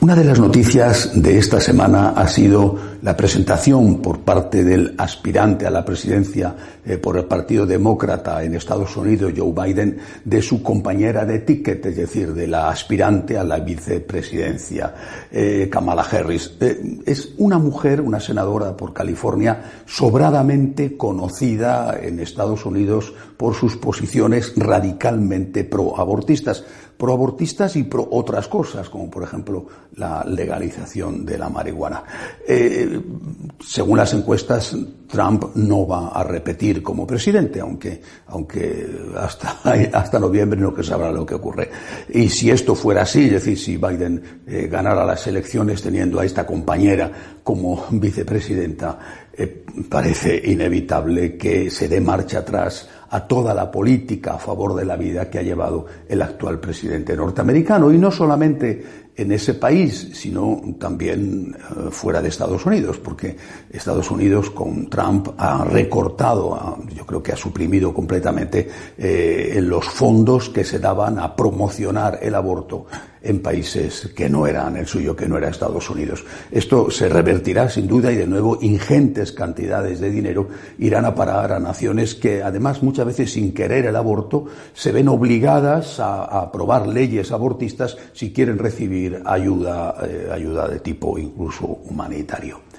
Una de las noticias de esta semana ha sido la presentación por parte del aspirante a la presidencia eh, por el Partido Demócrata en Estados Unidos, Joe Biden, de su compañera de ticket, es decir, de la aspirante a la vicepresidencia, eh, Kamala Harris. Eh, es una mujer, una senadora por California, sobradamente conocida en Estados Unidos por sus posiciones radicalmente pro-abortistas pro-abortistas y pro otras cosas, como por ejemplo la legalización de la marihuana. Según las encuestas, Trump no va a repetir como presidente, aunque, aunque hasta, hasta noviembre no se sabrá lo que ocurre. Y si esto fuera así, es decir, si Biden eh, ganara las elecciones teniendo a esta compañera como vicepresidenta, eh, parece inevitable que se dé marcha atrás a toda la política a favor de la vida que ha llevado el actual presidente norteamericano y no solamente en ese país, sino también eh, fuera de Estados Unidos, porque Estados Unidos con Trump ha recortado, yo creo que ha suprimido completamente eh, los fondos que se daban a promocionar el aborto en países que no eran el suyo, que no era Estados Unidos. Esto se revertirá sin duda y de nuevo ingentes cantidades de dinero irán a parar a naciones que además muchas veces sin querer el aborto se ven obligadas a, aprobar leyes abortistas si quieren recibir ayuda, eh, ayuda de tipo incluso humanitario.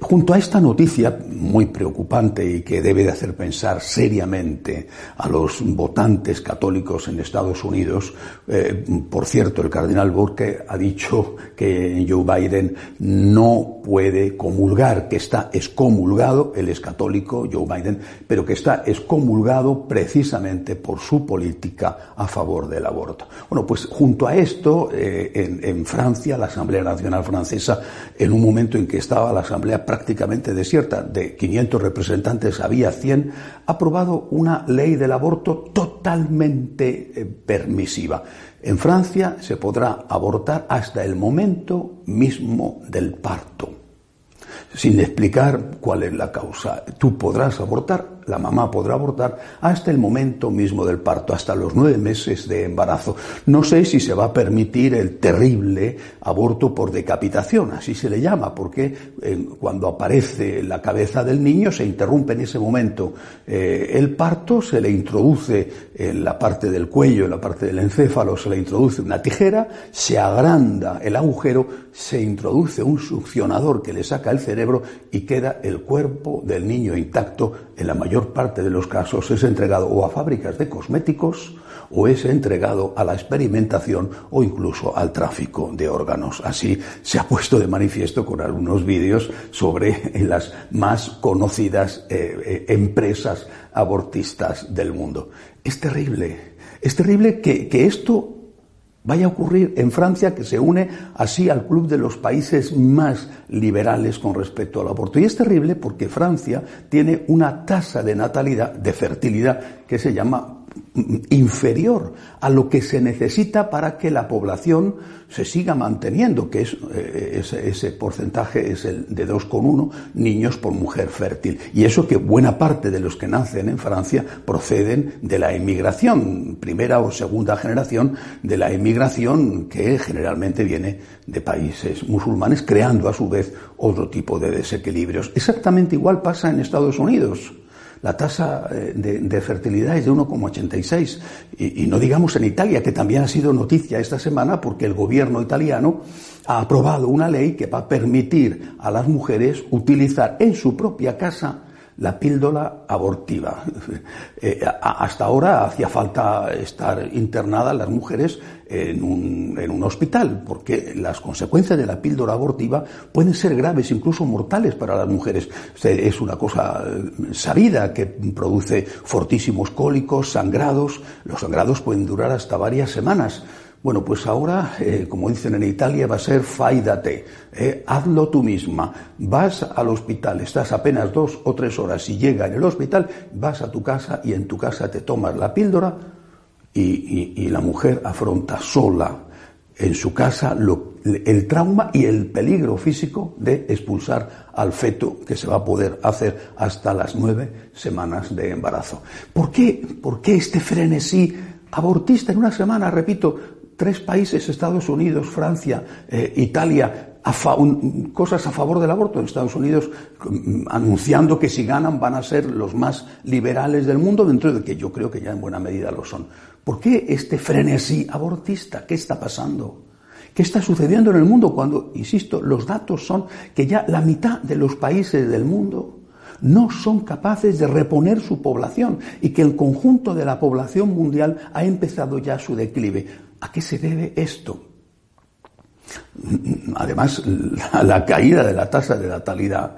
Junto a esta noticia muy preocupante y que debe de hacer pensar seriamente a los votantes católicos en Estados Unidos, eh, por cierto, el cardenal Burke ha dicho que Joe Biden no puede comulgar, que está excomulgado, él es católico, Joe Biden, pero que está excomulgado precisamente por su política a favor del aborto. Bueno, pues junto a esto, eh, en, en Francia, la Asamblea Nacional Francesa, en un momento en que estaba la Asamblea prácticamente desierta, de 500 representantes había 100, ha aprobado una ley del aborto totalmente eh, permisiva. En Francia se podrá abortar hasta el momento mismo del parto, sin explicar cuál es la causa. Tú podrás abortar la mamá podrá abortar hasta el momento mismo del parto, hasta los nueve meses de embarazo. No sé si se va a permitir el terrible aborto por decapitación, así se le llama, porque eh, cuando aparece la cabeza del niño se interrumpe en ese momento eh, el parto, se le introduce en la parte del cuello, en la parte del encéfalo, se le introduce una tijera, se agranda el agujero, se introduce un succionador que le saca el cerebro y queda el cuerpo del niño intacto en la mayor parte de los casos es entregado o a fábricas de cosméticos o es entregado a la experimentación o incluso al tráfico de órganos. Así se ha puesto de manifiesto con algunos vídeos sobre las más conocidas eh, eh, empresas abortistas del mundo. Es terrible. Es terrible que, que esto vaya a ocurrir en Francia, que se une así al club de los países más liberales con respecto al aborto. Y es terrible porque Francia tiene una tasa de natalidad, de fertilidad, que se llama inferior a lo que se necesita para que la población se siga manteniendo, que es eh, ese, porcentaje es el de 2,1 niños por mujer fértil. Y eso que buena parte de los que nacen en Francia proceden de la emigración, primera o segunda generación de la emigración que generalmente viene de países musulmanes, creando a su vez otro tipo de desequilibrios. Exactamente igual pasa en Estados Unidos. La tasa eh, de, fertilidad es de 1,86. Y, y no digamos en Italia, que también ha sido noticia esta semana porque el gobierno italiano ha aprobado una ley que va a permitir a las mujeres utilizar en su propia casa la píldora abortiva. Eh, hasta ahora hacía falta estar internadas las mujeres en un, en un, hospital, porque las consecuencias de la píldora abortiva pueden ser graves, incluso mortales para las mujeres. Es una cosa eh, sabida que produce fortísimos cólicos, sangrados. Los sangrados pueden durar hasta varias semanas. Bueno, pues ahora, eh, como dicen en Italia, va a ser faidate, eh, hazlo tú misma. Vas al hospital, estás apenas dos o tres horas y llega en el hospital, vas a tu casa y en tu casa te tomas la píldora y, la mujer afronta sola en su casa el trauma y el peligro físico de expulsar al feto que se va a poder hacer hasta las nueve semanas de embarazo. ¿Por qué, por qué este frenesí abortista en una semana, repito, tres países, Estados Unidos, Francia, eh, Italia, cosas a favor del aborto. En Estados Unidos mm, anunciando que si ganan van a ser los más liberales del mundo, dentro de que yo creo que ya en buena medida lo son. ¿Por qué este frenesí abortista? ¿Qué está pasando? ¿Qué está sucediendo en el mundo cuando, insisto, los datos son que ya la mitad de los países del mundo no son capaces de reponer su población y que el conjunto de la población mundial ha empezado ya su declive? ¿A qué se debe esto? Además, la, caída de la tasa de natalidad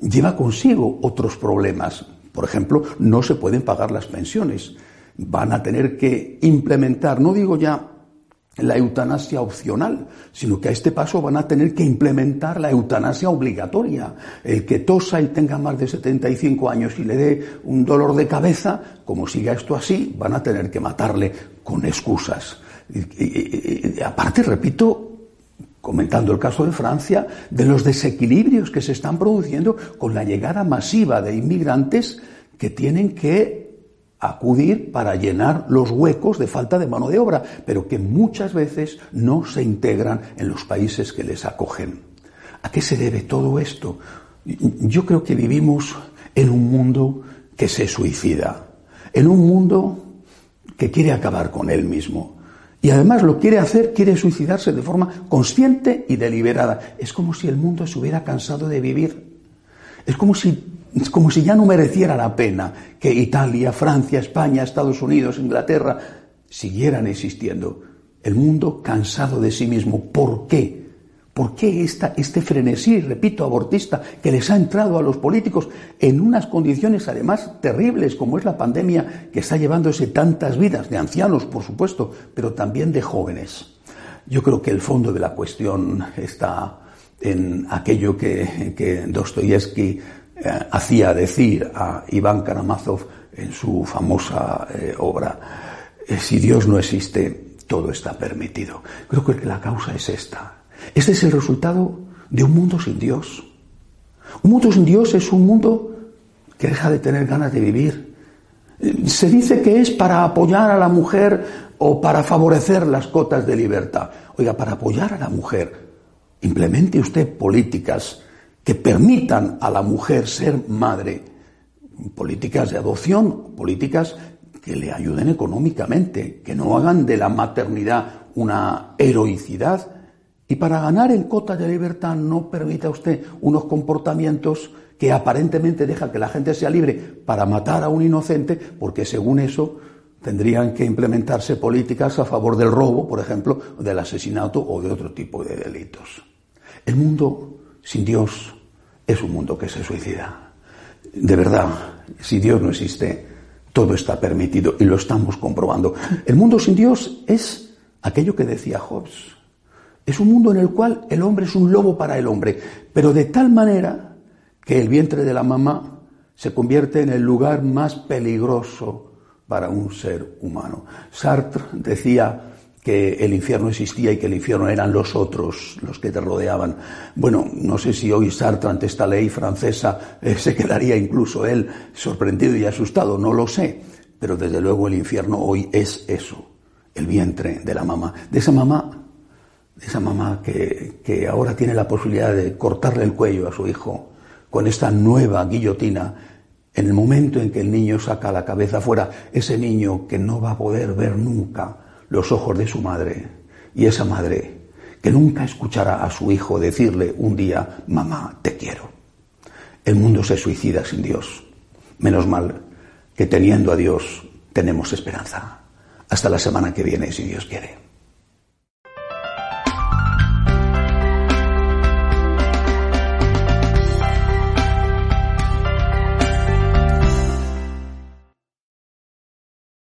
lleva consigo otros problemas. Por ejemplo, no se pueden pagar las pensiones. Van a tener que implementar, no digo ya la eutanasia opcional, sino que a este paso van a tener que implementar la eutanasia obligatoria. El que tosa y tenga más de 75 años y le dé un dolor de cabeza, como siga esto así, van a tener que matarle con excusas. Aparte, repito, comentando el caso de Francia, de los desequilibrios que se están produciendo con la llegada masiva de inmigrantes que tienen que acudir para llenar los huecos de falta de mano de obra, pero que muchas veces no se integran en los países que les acogen. ¿A qué se debe todo esto? Yo creo que vivimos en un mundo que se suicida, en un mundo que quiere acabar con él mismo. Y además lo quiere hacer, quiere suicidarse de forma consciente y deliberada. Es como si el mundo se hubiera cansado de vivir. Es como si, como si ya no mereciera la pena que Italia, Francia, España, Estados Unidos, Inglaterra siguieran existiendo. El mundo cansado de sí mismo. ¿Por qué? ¿Por qué este frenesí, repito, abortista, que les ha entrado a los políticos en unas condiciones además terribles, como es la pandemia que está llevándose tantas vidas, de ancianos, por supuesto, pero también de jóvenes? Yo creo que el fondo de la cuestión está en aquello que, que Dostoyevsky eh, hacía decir a Iván Karamazov en su famosa eh, obra, eh, si Dios no existe, todo está permitido. Creo que la causa es esta este es el resultado de un mundo sin Dios. Un mundo sin Dios es un mundo que deja de tener ganas de vivir. Se dice que es para apoyar a la mujer o para favorecer las cotas de libertad. Oiga, para apoyar a la mujer, implemente usted políticas que permitan a la mujer ser madre, políticas de adopción, políticas que le ayuden económicamente, que no hagan de la maternidad una heroicidad, y para ganar en cotas de libertad no permita usted unos comportamientos que aparentemente dejan que la gente sea libre para matar a un inocente, porque según eso tendrían que implementarse políticas a favor del robo, por ejemplo, del asesinato o de otro tipo de delitos. El mundo sin Dios es un mundo que se suicida. De verdad, si Dios no existe, todo está permitido y lo estamos comprobando. El mundo sin Dios es aquello que decía Hobbes. Es un mundo en el cual el hombre es un lobo para el hombre, pero de tal manera que el vientre de la mamá se convierte en el lugar más peligroso para un ser humano. Sartre decía que el infierno existía y que el infierno eran los otros, los que te rodeaban. Bueno, no sé si hoy Sartre ante esta ley francesa eh, se quedaría incluso él sorprendido y asustado, no lo sé, pero desde luego el infierno hoy es eso, el vientre de la mamá. De esa mamá esa mamá que, que ahora tiene la posibilidad de cortarle el cuello a su hijo con esta nueva guillotina, en el momento en que el niño saca la cabeza fuera, ese niño que no va a poder ver nunca los ojos de su madre, y esa madre que nunca escuchará a su hijo decirle un día, mamá, te quiero. El mundo se suicida sin Dios. Menos mal que teniendo a Dios tenemos esperanza. Hasta la semana que viene, si Dios quiere.